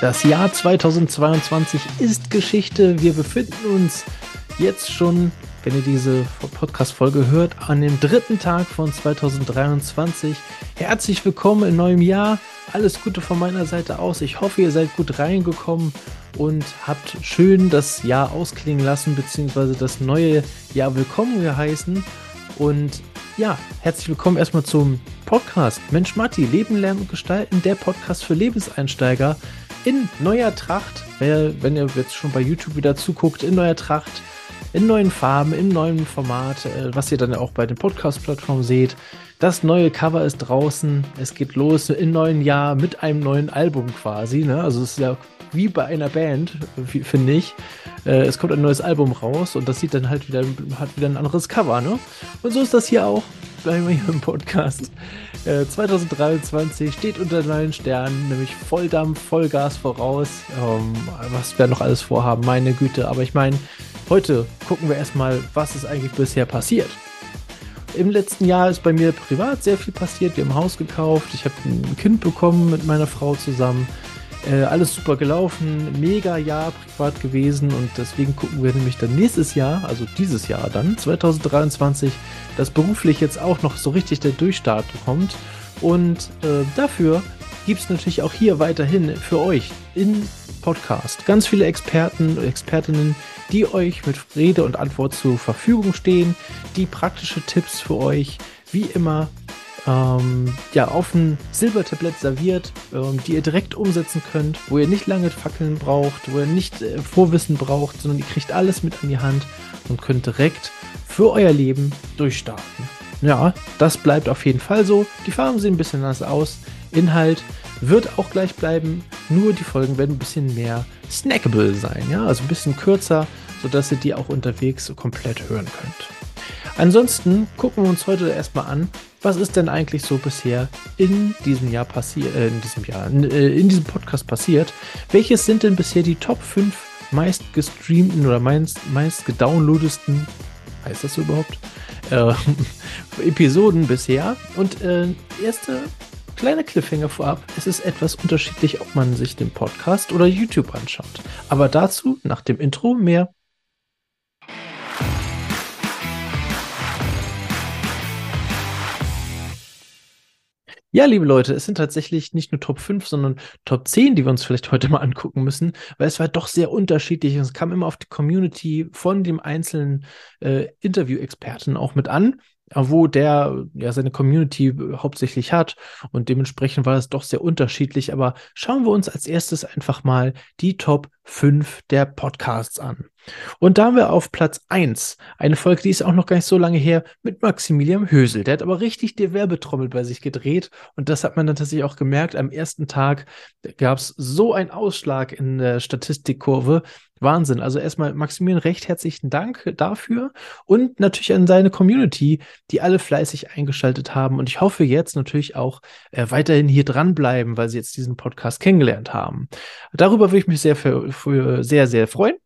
Das Jahr 2022 ist Geschichte. Wir befinden uns jetzt schon, wenn ihr diese Podcast-Folge hört, an dem dritten Tag von 2023. Herzlich willkommen im neuen Jahr. Alles Gute von meiner Seite aus. Ich hoffe, ihr seid gut reingekommen und habt schön das Jahr ausklingen lassen, beziehungsweise das neue Jahr willkommen geheißen. Und ja, herzlich willkommen erstmal zum Podcast Mensch Matti, Leben, Lernen und Gestalten, der Podcast für Lebenseinsteiger in neuer Tracht. Wenn ihr jetzt schon bei YouTube wieder zuguckt, in neuer Tracht, in neuen Farben, in neuem Format, äh, was ihr dann auch bei den Podcast-Plattformen seht. Das neue Cover ist draußen. Es geht los im neuen Jahr mit einem neuen Album quasi. Ne? Also es ist ja wie bei einer Band, finde ich. Äh, es kommt ein neues Album raus und das sieht dann halt wieder, hat wieder ein anderes Cover, ne? Und so ist das hier auch bei mir im Podcast. 2023 äh, steht unter neuen Sternen, nämlich Volldampf, Vollgas voraus. Ähm, was wir noch alles vorhaben, meine Güte. Aber ich meine, heute gucken wir erstmal, was ist eigentlich bisher passiert. Im letzten Jahr ist bei mir privat sehr viel passiert. Wir haben ein Haus gekauft, ich habe ein Kind bekommen mit meiner Frau zusammen. Äh, alles super gelaufen, mega Jahr privat gewesen und deswegen gucken wir nämlich dann nächstes Jahr, also dieses Jahr dann, 2023, dass beruflich jetzt auch noch so richtig der Durchstart kommt. Und äh, dafür gibt es natürlich auch hier weiterhin für euch in Podcast ganz viele Experten und Expertinnen, die euch mit Rede und Antwort zur Verfügung stehen, die praktische Tipps für euch wie immer ähm, ja, auf ein Silbertablett serviert, ähm, die ihr direkt umsetzen könnt, wo ihr nicht lange Fackeln braucht, wo ihr nicht äh, Vorwissen braucht, sondern ihr kriegt alles mit an die Hand und könnt direkt für euer Leben durchstarten. Ja, das bleibt auf jeden Fall so. Die Farben sehen ein bisschen anders aus. Inhalt wird auch gleich bleiben, nur die Folgen werden ein bisschen mehr snackable sein, ja, also ein bisschen kürzer, sodass ihr die auch unterwegs komplett hören könnt. Ansonsten gucken wir uns heute erstmal an, was ist denn eigentlich so bisher in diesem Jahr passiert, äh, in diesem Jahr, in, äh, in, diesem Podcast passiert? Welches sind denn bisher die Top 5 meist gestreamten oder meist, meist gedownloadesten, heißt das so überhaupt, äh, Episoden bisher? Und äh, erste kleine Cliffhanger vorab. Es ist etwas unterschiedlich, ob man sich den Podcast oder YouTube anschaut. Aber dazu nach dem Intro mehr. Ja, liebe Leute, es sind tatsächlich nicht nur Top 5, sondern Top 10, die wir uns vielleicht heute mal angucken müssen, weil es war doch sehr unterschiedlich. Es kam immer auf die Community von dem einzelnen äh, Interview-Experten auch mit an wo der ja seine Community hauptsächlich hat und dementsprechend war es doch sehr unterschiedlich. Aber schauen wir uns als erstes einfach mal die Top 5 der Podcasts an. Und da haben wir auf Platz 1 eine Folge, die ist auch noch gar nicht so lange her, mit Maximilian Hösel. Der hat aber richtig die Werbetrommel bei sich gedreht und das hat man dann tatsächlich auch gemerkt. Am ersten Tag gab es so einen Ausschlag in der Statistikkurve, Wahnsinn. Also erstmal Maximilian recht herzlichen Dank dafür und natürlich an seine Community, die alle fleißig eingeschaltet haben. Und ich hoffe jetzt natürlich auch äh, weiterhin hier dranbleiben, weil sie jetzt diesen Podcast kennengelernt haben. Darüber würde ich mich sehr, für, für sehr, sehr freuen.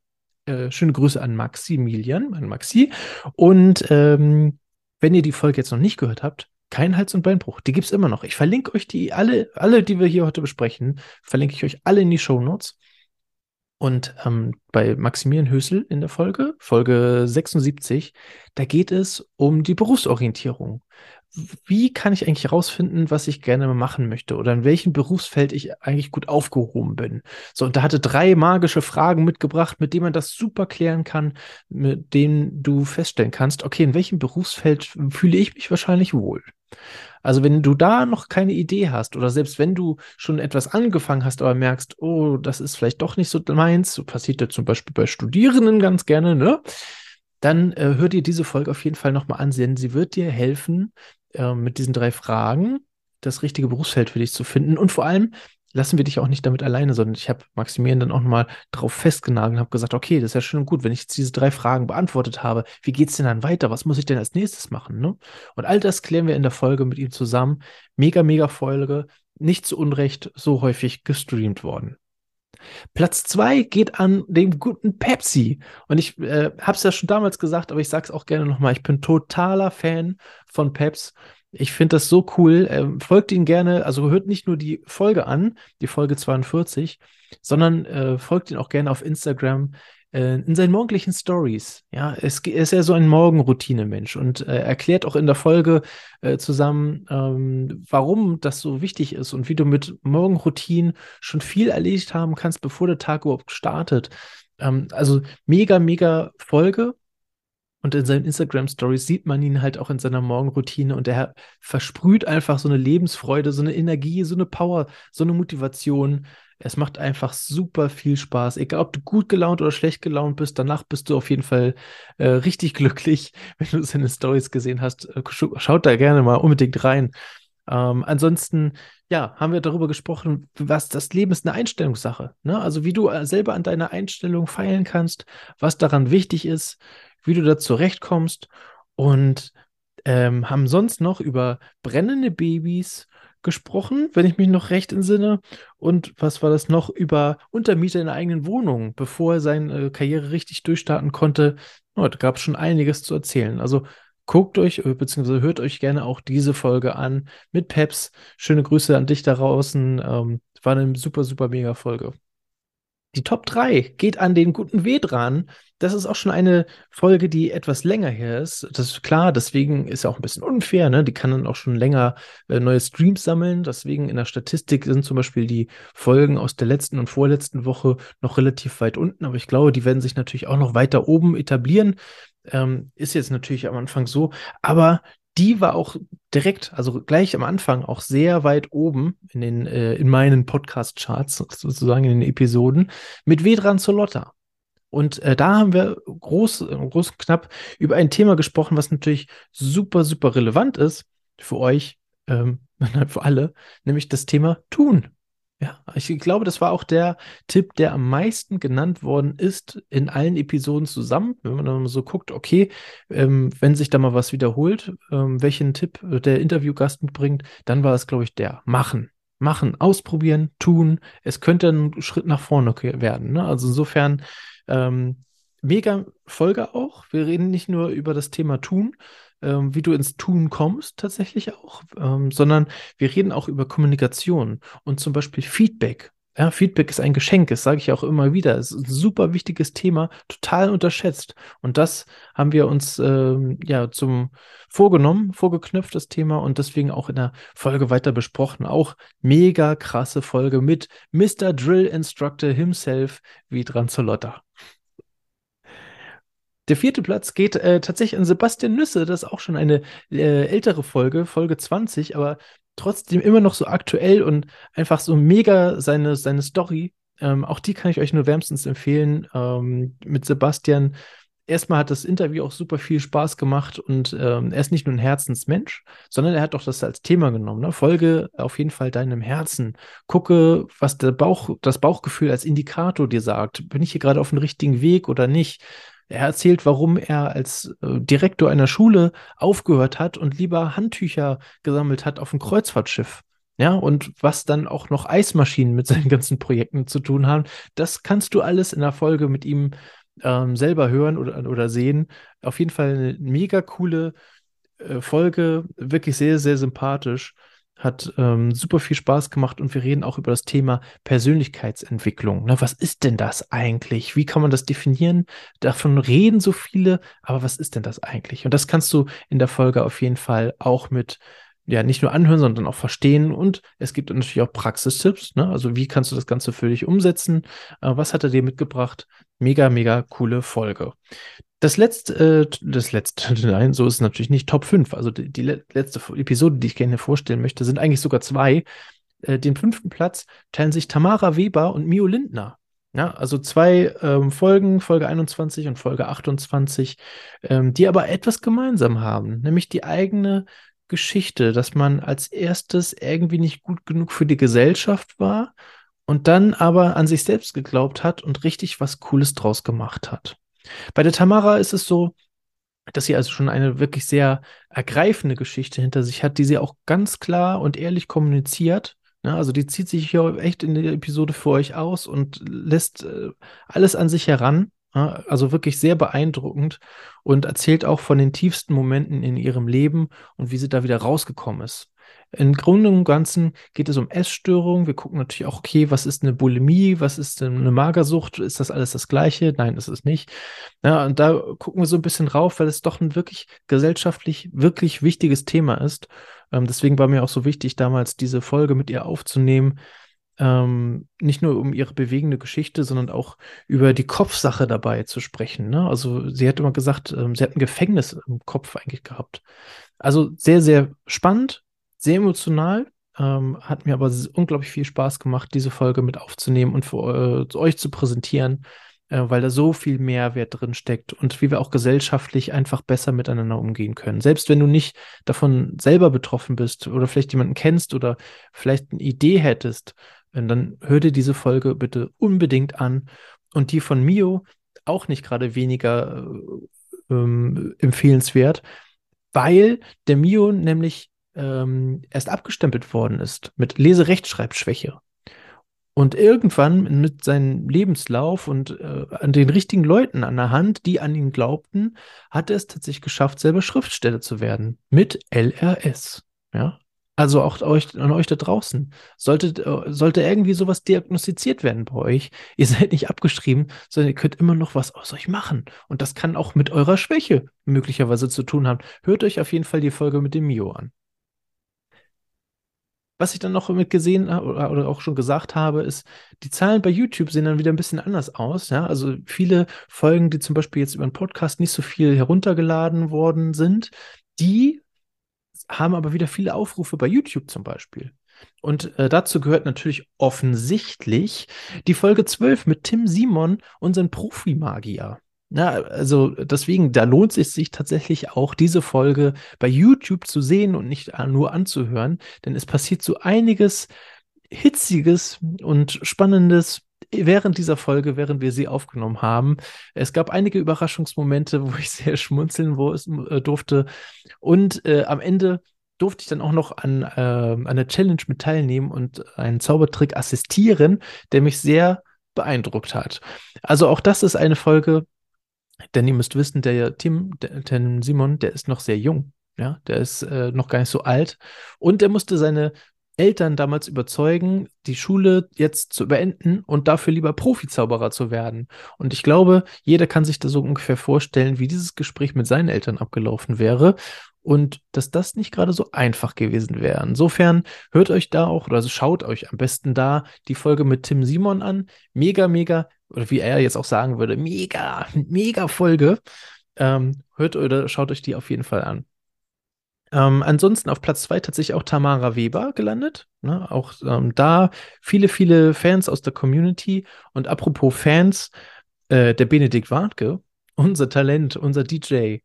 Äh, schöne Grüße an Maximilian, an Maxi. Und ähm, wenn ihr die Folge jetzt noch nicht gehört habt, kein Hals- und Beinbruch. Die gibt es immer noch. Ich verlinke euch die alle, alle, die wir hier heute besprechen, verlinke ich euch alle in die Show Notes. Und ähm, bei Maximilian Hösel in der Folge, Folge 76, da geht es um die Berufsorientierung. Wie kann ich eigentlich herausfinden, was ich gerne machen möchte oder in welchem Berufsfeld ich eigentlich gut aufgehoben bin? So, und da hatte drei magische Fragen mitgebracht, mit denen man das super klären kann, mit denen du feststellen kannst, okay, in welchem Berufsfeld fühle ich mich wahrscheinlich wohl? Also wenn du da noch keine Idee hast oder selbst wenn du schon etwas angefangen hast, aber merkst, oh, das ist vielleicht doch nicht so meins, so passiert ja zum Beispiel bei Studierenden ganz gerne, ne? Dann äh, hör dir diese Folge auf jeden Fall nochmal an, denn sie wird dir helfen, äh, mit diesen drei Fragen das richtige Berufsfeld für dich zu finden und vor allem lassen wir dich auch nicht damit alleine, sondern ich habe Maximilian dann auch nochmal drauf festgenagelt und habe gesagt, okay, das ist ja schön und gut, wenn ich jetzt diese drei Fragen beantwortet habe, wie geht es denn dann weiter? Was muss ich denn als nächstes machen? Ne? Und all das klären wir in der Folge mit ihm zusammen. Mega, mega Folge, nicht zu Unrecht so häufig gestreamt worden. Platz zwei geht an den guten Pepsi. Und ich äh, habe es ja schon damals gesagt, aber ich sage es auch gerne nochmal. Ich bin totaler Fan von Peps. Ich finde das so cool. Ähm, folgt ihn gerne, also hört nicht nur die Folge an, die Folge 42, sondern äh, folgt ihn auch gerne auf Instagram äh, in seinen morgendlichen Stories. Ja, es, er ist ja so ein Morgenroutine-Mensch und äh, erklärt auch in der Folge äh, zusammen, ähm, warum das so wichtig ist und wie du mit Morgenroutinen schon viel erledigt haben kannst, bevor der Tag überhaupt startet. Ähm, also mega, mega Folge. Und in seinen Instagram-Stories sieht man ihn halt auch in seiner Morgenroutine und er versprüht einfach so eine Lebensfreude, so eine Energie, so eine Power, so eine Motivation. Es macht einfach super viel Spaß. Egal, ob du gut gelaunt oder schlecht gelaunt bist, danach bist du auf jeden Fall äh, richtig glücklich, wenn du seine Stories gesehen hast. Äh, schaut da gerne mal unbedingt rein. Ähm, ansonsten, ja, haben wir darüber gesprochen, was das Leben ist eine Einstellungssache. Ne? Also wie du äh, selber an deiner Einstellung feilen kannst, was daran wichtig ist, wie du da zurechtkommst und ähm, haben sonst noch über brennende Babys, gesprochen, wenn ich mich noch recht entsinne. Und was war das noch? Über Untermieter in der eigenen Wohnung, bevor er seine äh, Karriere richtig durchstarten konnte. Oh, da gab es schon einiges zu erzählen. Also guckt euch, äh, beziehungsweise hört euch gerne auch diese Folge an mit Peps. Schöne Grüße an dich da draußen. Ähm, war eine super, super mega Folge. Die Top 3 geht an den guten W dran. Das ist auch schon eine Folge, die etwas länger her ist. Das ist klar, deswegen ist ja auch ein bisschen unfair. Ne? Die kann dann auch schon länger äh, neue Streams sammeln. Deswegen in der Statistik sind zum Beispiel die Folgen aus der letzten und vorletzten Woche noch relativ weit unten. Aber ich glaube, die werden sich natürlich auch noch weiter oben etablieren. Ähm, ist jetzt natürlich am Anfang so. Aber die war auch direkt, also gleich am Anfang auch sehr weit oben in den, äh, in meinen Podcast-Charts, sozusagen in den Episoden, mit Vedran Zolotta. Und äh, da haben wir groß, groß und knapp über ein Thema gesprochen, was natürlich super, super relevant ist für euch, ähm, für alle, nämlich das Thema Tun. Ja, ich glaube, das war auch der Tipp, der am meisten genannt worden ist in allen Episoden zusammen. Wenn man dann so guckt, okay, ähm, wenn sich da mal was wiederholt, ähm, welchen Tipp der Interviewgast mitbringt, dann war es, glaube ich, der Machen. Machen, ausprobieren, tun. Es könnte ein Schritt nach vorne werden. Ne? Also insofern ähm, mega Folge auch. Wir reden nicht nur über das Thema Tun, ähm, wie du ins Tun kommst, tatsächlich auch, ähm, sondern wir reden auch über Kommunikation und zum Beispiel Feedback. Ja, Feedback ist ein Geschenk, das sage ich auch immer wieder. Es ist ein super wichtiges Thema, total unterschätzt. Und das haben wir uns ähm, ja zum vorgenommen, vorgeknüpft, das Thema, und deswegen auch in der Folge weiter besprochen. Auch mega krasse Folge mit Mr. Drill Instructor himself, wie Dranzolotta. Der vierte Platz geht äh, tatsächlich an Sebastian Nüsse. Das ist auch schon eine äh, ältere Folge, Folge 20, aber trotzdem immer noch so aktuell und einfach so mega seine, seine Story. Ähm, auch die kann ich euch nur wärmstens empfehlen. Ähm, mit Sebastian. Erstmal hat das Interview auch super viel Spaß gemacht und ähm, er ist nicht nur ein Herzensmensch, sondern er hat auch das als Thema genommen. Ne? Folge auf jeden Fall deinem Herzen. Gucke, was der Bauch, das Bauchgefühl als Indikator dir sagt. Bin ich hier gerade auf dem richtigen Weg oder nicht? Er erzählt, warum er als äh, Direktor einer Schule aufgehört hat und lieber Handtücher gesammelt hat auf dem Kreuzfahrtschiff. Ja, und was dann auch noch Eismaschinen mit seinen ganzen Projekten zu tun haben, das kannst du alles in der Folge mit ihm ähm, selber hören oder, oder sehen. Auf jeden Fall eine mega coole äh, Folge, wirklich sehr, sehr sympathisch. Hat ähm, super viel Spaß gemacht und wir reden auch über das Thema Persönlichkeitsentwicklung. Na, was ist denn das eigentlich? Wie kann man das definieren? Davon reden so viele, aber was ist denn das eigentlich? Und das kannst du in der Folge auf jeden Fall auch mit ja, nicht nur anhören, sondern auch verstehen. Und es gibt natürlich auch Praxistipps. Ne? Also, wie kannst du das Ganze für dich umsetzen? Äh, was hat er dir mitgebracht? Mega, mega coole Folge. Das letzte, äh, das letzte, nein, so ist es natürlich nicht Top 5. Also die, letzte Episode, die ich gerne vorstellen möchte, sind eigentlich sogar zwei. Äh, den fünften Platz teilen sich Tamara Weber und Mio Lindner. Ja, also zwei ähm, Folgen, Folge 21 und Folge 28, ähm, die aber etwas gemeinsam haben, nämlich die eigene Geschichte, dass man als erstes irgendwie nicht gut genug für die Gesellschaft war und dann aber an sich selbst geglaubt hat und richtig was Cooles draus gemacht hat. Bei der Tamara ist es so, dass sie also schon eine wirklich sehr ergreifende Geschichte hinter sich hat, die sie auch ganz klar und ehrlich kommuniziert. Ja, also die zieht sich hier echt in der Episode für euch aus und lässt äh, alles an sich heran. Also wirklich sehr beeindruckend und erzählt auch von den tiefsten Momenten in ihrem Leben und wie sie da wieder rausgekommen ist. Im Grunde und Ganzen geht es um Essstörungen. Wir gucken natürlich auch, okay, was ist eine Bulimie, was ist eine Magersucht? Ist das alles das Gleiche? Nein, ist es nicht. Ja, und da gucken wir so ein bisschen rauf, weil es doch ein wirklich gesellschaftlich wirklich wichtiges Thema ist. Ähm, deswegen war mir auch so wichtig, damals diese Folge mit ihr aufzunehmen, ähm, nicht nur um ihre bewegende Geschichte, sondern auch über die Kopfsache dabei zu sprechen. Ne? Also sie hat immer gesagt, ähm, sie hat ein Gefängnis im Kopf eigentlich gehabt. Also sehr, sehr spannend, sehr emotional. Ähm, hat mir aber unglaublich viel Spaß gemacht, diese Folge mit aufzunehmen und für äh, euch zu präsentieren, äh, weil da so viel Mehrwert drin steckt und wie wir auch gesellschaftlich einfach besser miteinander umgehen können. Selbst wenn du nicht davon selber betroffen bist oder vielleicht jemanden kennst oder vielleicht eine Idee hättest, dann hör dir diese Folge bitte unbedingt an. Und die von Mio auch nicht gerade weniger äh, ähm, empfehlenswert, weil der Mio nämlich ähm, erst abgestempelt worden ist mit Leserechtschreibschwäche. Und irgendwann mit seinem Lebenslauf und äh, an den richtigen Leuten an der Hand, die an ihn glaubten, hat er es tatsächlich geschafft, selber Schriftsteller zu werden. Mit LRS. Ja, also auch euch, an euch da draußen. Sollte, äh, sollte irgendwie sowas diagnostiziert werden bei euch, ihr seid nicht abgeschrieben, sondern ihr könnt immer noch was aus euch machen. Und das kann auch mit eurer Schwäche möglicherweise zu tun haben. Hört euch auf jeden Fall die Folge mit dem Mio an. Was ich dann noch mit gesehen oder, oder auch schon gesagt habe, ist, die Zahlen bei YouTube sehen dann wieder ein bisschen anders aus. Ja? Also viele Folgen, die zum Beispiel jetzt über einen Podcast nicht so viel heruntergeladen worden sind, die haben aber wieder viele Aufrufe bei YouTube zum Beispiel. Und äh, dazu gehört natürlich offensichtlich die Folge 12 mit Tim Simon, unseren Profimagier. Ja, also deswegen, da lohnt es sich tatsächlich auch, diese Folge bei YouTube zu sehen und nicht nur anzuhören, denn es passiert so einiges Hitziges und Spannendes während dieser Folge, während wir sie aufgenommen haben. Es gab einige Überraschungsmomente, wo ich sehr schmunzeln äh, durfte. Und äh, am Ende durfte ich dann auch noch an, äh, an einer Challenge mit teilnehmen und einen Zaubertrick assistieren, der mich sehr beeindruckt hat. Also auch das ist eine Folge, denn ihr müsst wissen, der Tim, der, der Simon, der ist noch sehr jung. Ja, der ist äh, noch gar nicht so alt und der musste seine Eltern damals überzeugen, die Schule jetzt zu beenden und dafür lieber Profizauberer zu werden. Und ich glaube, jeder kann sich da so ungefähr vorstellen, wie dieses Gespräch mit seinen Eltern abgelaufen wäre und dass das nicht gerade so einfach gewesen wäre. Insofern hört euch da auch, oder also schaut euch am besten da die Folge mit Tim Simon an. Mega, mega, oder wie er jetzt auch sagen würde, mega, mega Folge. Ähm, hört oder schaut euch die auf jeden Fall an. Ähm, ansonsten auf Platz zwei tatsächlich auch Tamara Weber gelandet. Ne? Auch ähm, da viele, viele Fans aus der Community. Und apropos Fans, äh, der Benedikt Wartke, unser Talent, unser DJ,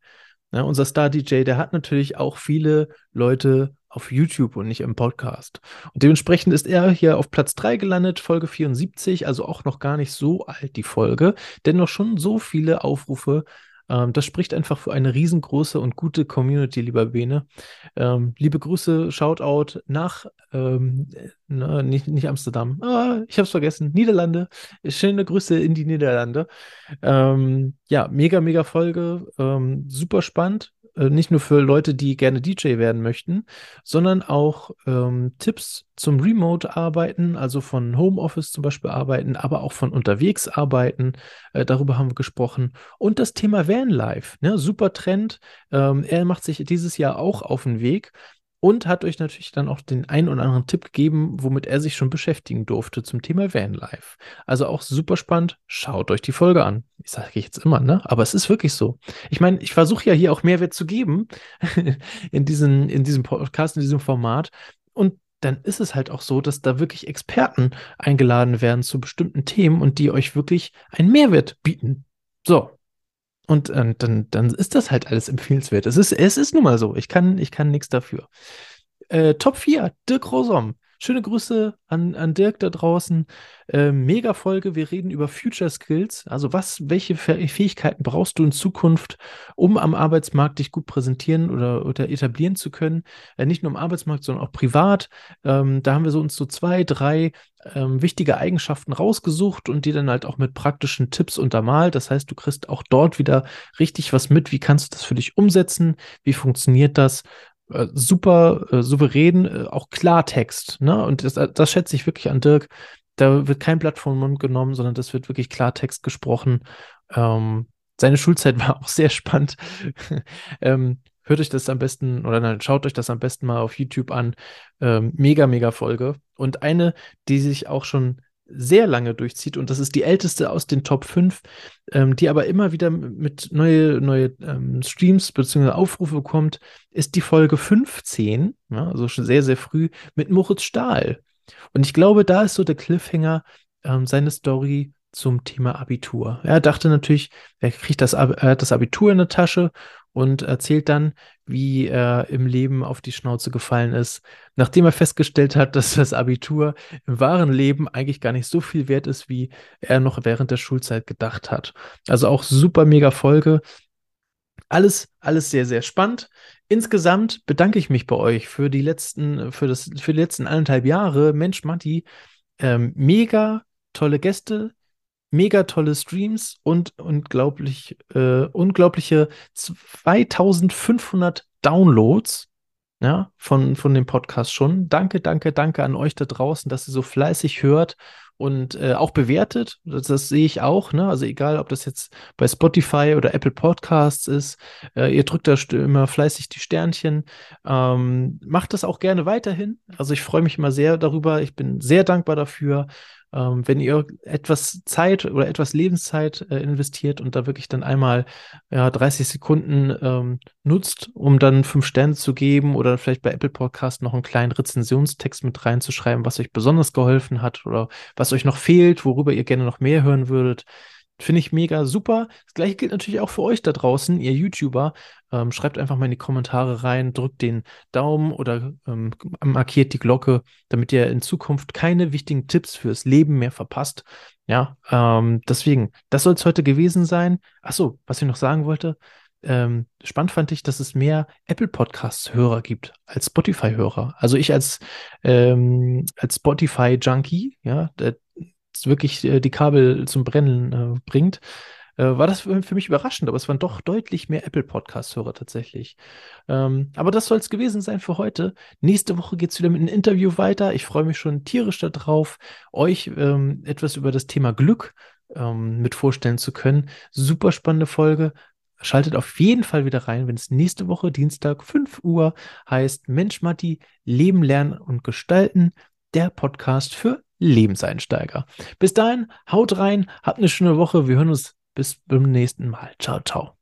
ne? unser Star-DJ, der hat natürlich auch viele Leute auf YouTube und nicht im Podcast. Und dementsprechend ist er hier auf Platz 3 gelandet, Folge 74, also auch noch gar nicht so alt die Folge, dennoch schon so viele Aufrufe ähm, das spricht einfach für eine riesengroße und gute Community, lieber Bene. Ähm, liebe Grüße, Shoutout nach, ähm, na, nicht, nicht Amsterdam, ah, ich habe es vergessen, Niederlande. Schöne Grüße in die Niederlande. Ähm, ja, mega, mega Folge, ähm, super spannend. Äh, nicht nur für Leute, die gerne DJ werden möchten, sondern auch ähm, Tipps zum Remote-Arbeiten, also von Homeoffice zum Beispiel arbeiten, aber auch von unterwegs arbeiten. Äh, darüber haben wir gesprochen. Und das Thema Vanlife, ne? super Trend. Ähm, er macht sich dieses Jahr auch auf den Weg und hat euch natürlich dann auch den einen oder anderen Tipp gegeben, womit er sich schon beschäftigen durfte zum Thema Vanlife. Also auch super spannend. Schaut euch die Folge an. Ich sage jetzt immer, ne? Aber es ist wirklich so. Ich meine, ich versuche ja hier auch Mehrwert zu geben in, diesen, in diesem Podcast, in diesem Format. Und dann ist es halt auch so, dass da wirklich Experten eingeladen werden zu bestimmten Themen und die euch wirklich einen Mehrwert bieten. So, und äh, dann, dann ist das halt alles empfehlenswert. Es ist, es ist nun mal so. Ich kann, ich kann nichts dafür. Äh, Top 4, Dirk Rosom. Schöne Grüße an, an Dirk da draußen. Äh, mega Folge. Wir reden über Future Skills. Also was, welche Fähigkeiten brauchst du in Zukunft, um am Arbeitsmarkt dich gut präsentieren oder, oder etablieren zu können? Äh, nicht nur im Arbeitsmarkt, sondern auch privat. Ähm, da haben wir so uns so zwei, drei ähm, wichtige Eigenschaften rausgesucht und die dann halt auch mit praktischen Tipps untermalt. Das heißt, du kriegst auch dort wieder richtig was mit. Wie kannst du das für dich umsetzen? Wie funktioniert das? Äh, super äh, souverän, äh, auch Klartext. Ne? Und das, äh, das schätze ich wirklich an Dirk. Da wird kein Blatt vom Mund genommen, sondern das wird wirklich Klartext gesprochen. Ähm, seine Schulzeit war auch sehr spannend. ähm, hört euch das am besten oder nein, schaut euch das am besten mal auf YouTube an. Ähm, mega, mega Folge. Und eine, die sich auch schon sehr lange durchzieht und das ist die älteste aus den Top 5, ähm, die aber immer wieder mit neue, neue ähm, Streams bzw. Aufrufe kommt, ist die Folge 15, ja, also schon sehr, sehr früh, mit Moritz Stahl. Und ich glaube, da ist so der Cliffhanger ähm, seine Story zum Thema Abitur. Er dachte natürlich, er kriegt das, er hat das Abitur in der Tasche und erzählt dann, wie er im Leben auf die Schnauze gefallen ist, nachdem er festgestellt hat, dass das Abitur im wahren Leben eigentlich gar nicht so viel wert ist, wie er noch während der Schulzeit gedacht hat. Also auch super mega Folge. Alles, alles sehr, sehr spannend. Insgesamt bedanke ich mich bei euch für die letzten, für das, für die letzten anderthalb Jahre. Mensch, Matti, ähm, mega tolle Gäste, mega tolle Streams und unglaublich, äh, unglaubliche 2500 Downloads ja, von, von dem Podcast schon. Danke, danke, danke an euch da draußen, dass ihr so fleißig hört und äh, auch bewertet. Das, das, sehe ich auch. Ne? Also egal, ob das jetzt bei Spotify oder Apple Podcasts ist, äh, ihr drückt da immer fleißig die Sternchen. Ähm, macht das auch gerne weiterhin. Also ich freue mich immer sehr darüber. Ich bin sehr dankbar dafür ähm, wenn ihr etwas Zeit oder etwas Lebenszeit äh, investiert und da wirklich dann einmal ja, 30 Sekunden ähm, nutzt, um dann fünf Sterne zu geben oder vielleicht bei Apple Podcast noch einen kleinen Rezensionstext mit reinzuschreiben, was euch besonders geholfen hat oder was euch noch fehlt, worüber ihr gerne noch mehr hören würdet, Finde ich mega super. Das gleiche gilt natürlich auch für euch da draußen, ihr YouTuber. Ähm, schreibt einfach mal in die Kommentare rein, drückt den Daumen oder ähm, markiert die Glocke, damit ihr in Zukunft keine wichtigen Tipps fürs Leben mehr verpasst. Ja, ähm, deswegen, das soll es heute gewesen sein. Achso, was ich noch sagen wollte. Ähm, spannend fand ich, dass es mehr Apple Podcasts-Hörer gibt als Spotify-Hörer. Also ich als, ähm, als Spotify-Junkie, ja, der, wirklich äh, die Kabel zum Brennen äh, bringt, äh, war das für, mich überraschend, aber es waren doch deutlich mehr Apple Podcast-Hörer tatsächlich. Ähm, aber das soll es gewesen sein für heute. Nächste Woche geht es wieder mit einem Interview weiter. Ich freue mich schon tierisch darauf, euch ähm, etwas über das Thema Glück ähm, mit vorstellen zu können. Super spannende Folge. Schaltet auf jeden Fall wieder rein, wenn es nächste Woche, Dienstag, 5 Uhr heißt Mensch Matti, Leben, Lernen und Gestalten, der Podcast für Lebenseinsteiger. Bis dahin, haut rein, habt eine schöne Woche. Wir hören uns bis zum nächsten Mal. Ciao, ciao.